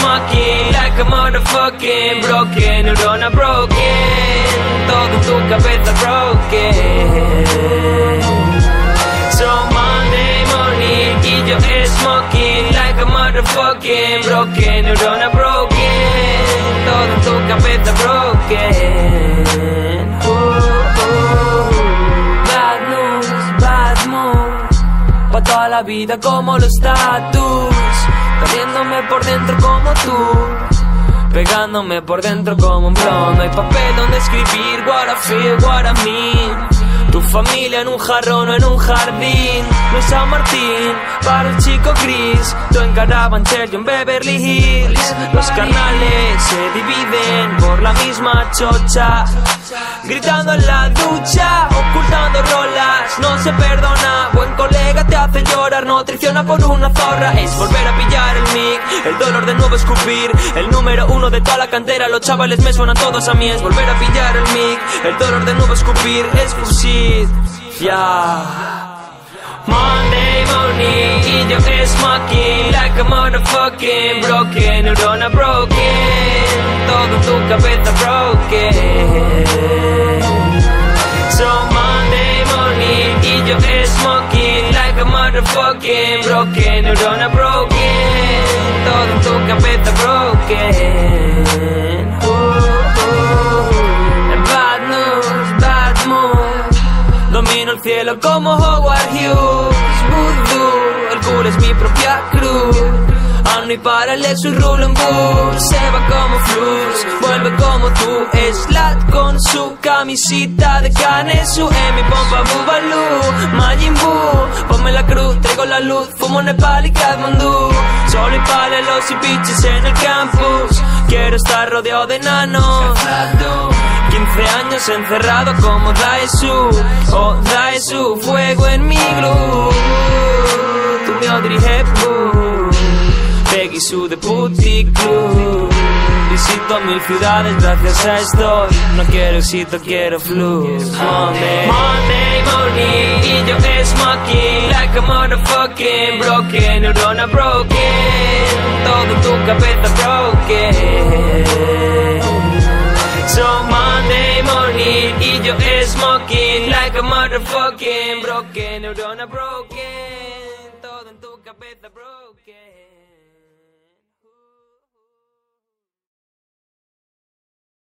Y yo smoking like a motherfucking broken neurona broken. Todo en tu cabeza broken. So Monday morning y yo smoking like a motherfucking broken neurona broken. Todo en tu cabeza broken. Ooh, ooh. Bad news, bad mood. Pa' toda la vida como los status Perdiéndome por dentro como tú. Pegándome por dentro como un blon No hay papel donde escribir what I feel, what I mean. Tu familia en un jarrón o en un jardín. No San Martín para el chico gris. Tú en Carabanchel y en Beverly Hills. Los carnales se dividen por la misma chocha. Gritando en la ducha, ocultando rolas. No se perdona, hace llorar No triciona por una zorra. Es volver a pillar el mic El dolor de nuevo escupir. El número uno de toda la cantera Los chavales me suenan todos a mí. Es volver a pillar el mic El dolor de nuevo escupir. Es fusil, ya Monday morning y yo smoking like a motherfucking broken. Neurona broken todo tu cabeza broken motherfucking broken neurona broken todo en tu cabeza broken. Ooh, ooh. Bad news, bad mood. Domino el cielo como Howard Hughes. Voodoo, el cool es mi propia cruz Ando y paralel soy Roland Bull Se va como flux, vuelve como tú. Slat con su camisita de Canesu. En mi pompa Bubalú, Majin Buu. Ponme la cruz, traigo la luz. Fumo Nepal y Kathmandu. Solo y palelos y biches en el campus. Quiero estar rodeado de nanos 15 años encerrado como Daesu. Oh Daesu, fuego en mi glue Tú Audrey Hepburn Putty Club Visito mil ciudades gracias a esto. No quiero éxito, quiero flux Monday, Monday morning Y yo smoking like a motherfucking broken Neurona broken. Todo tu cabeza broken. So Monday morning y yo smoking like a motherfucking broken neurona broken. Todo en tu cabeza broken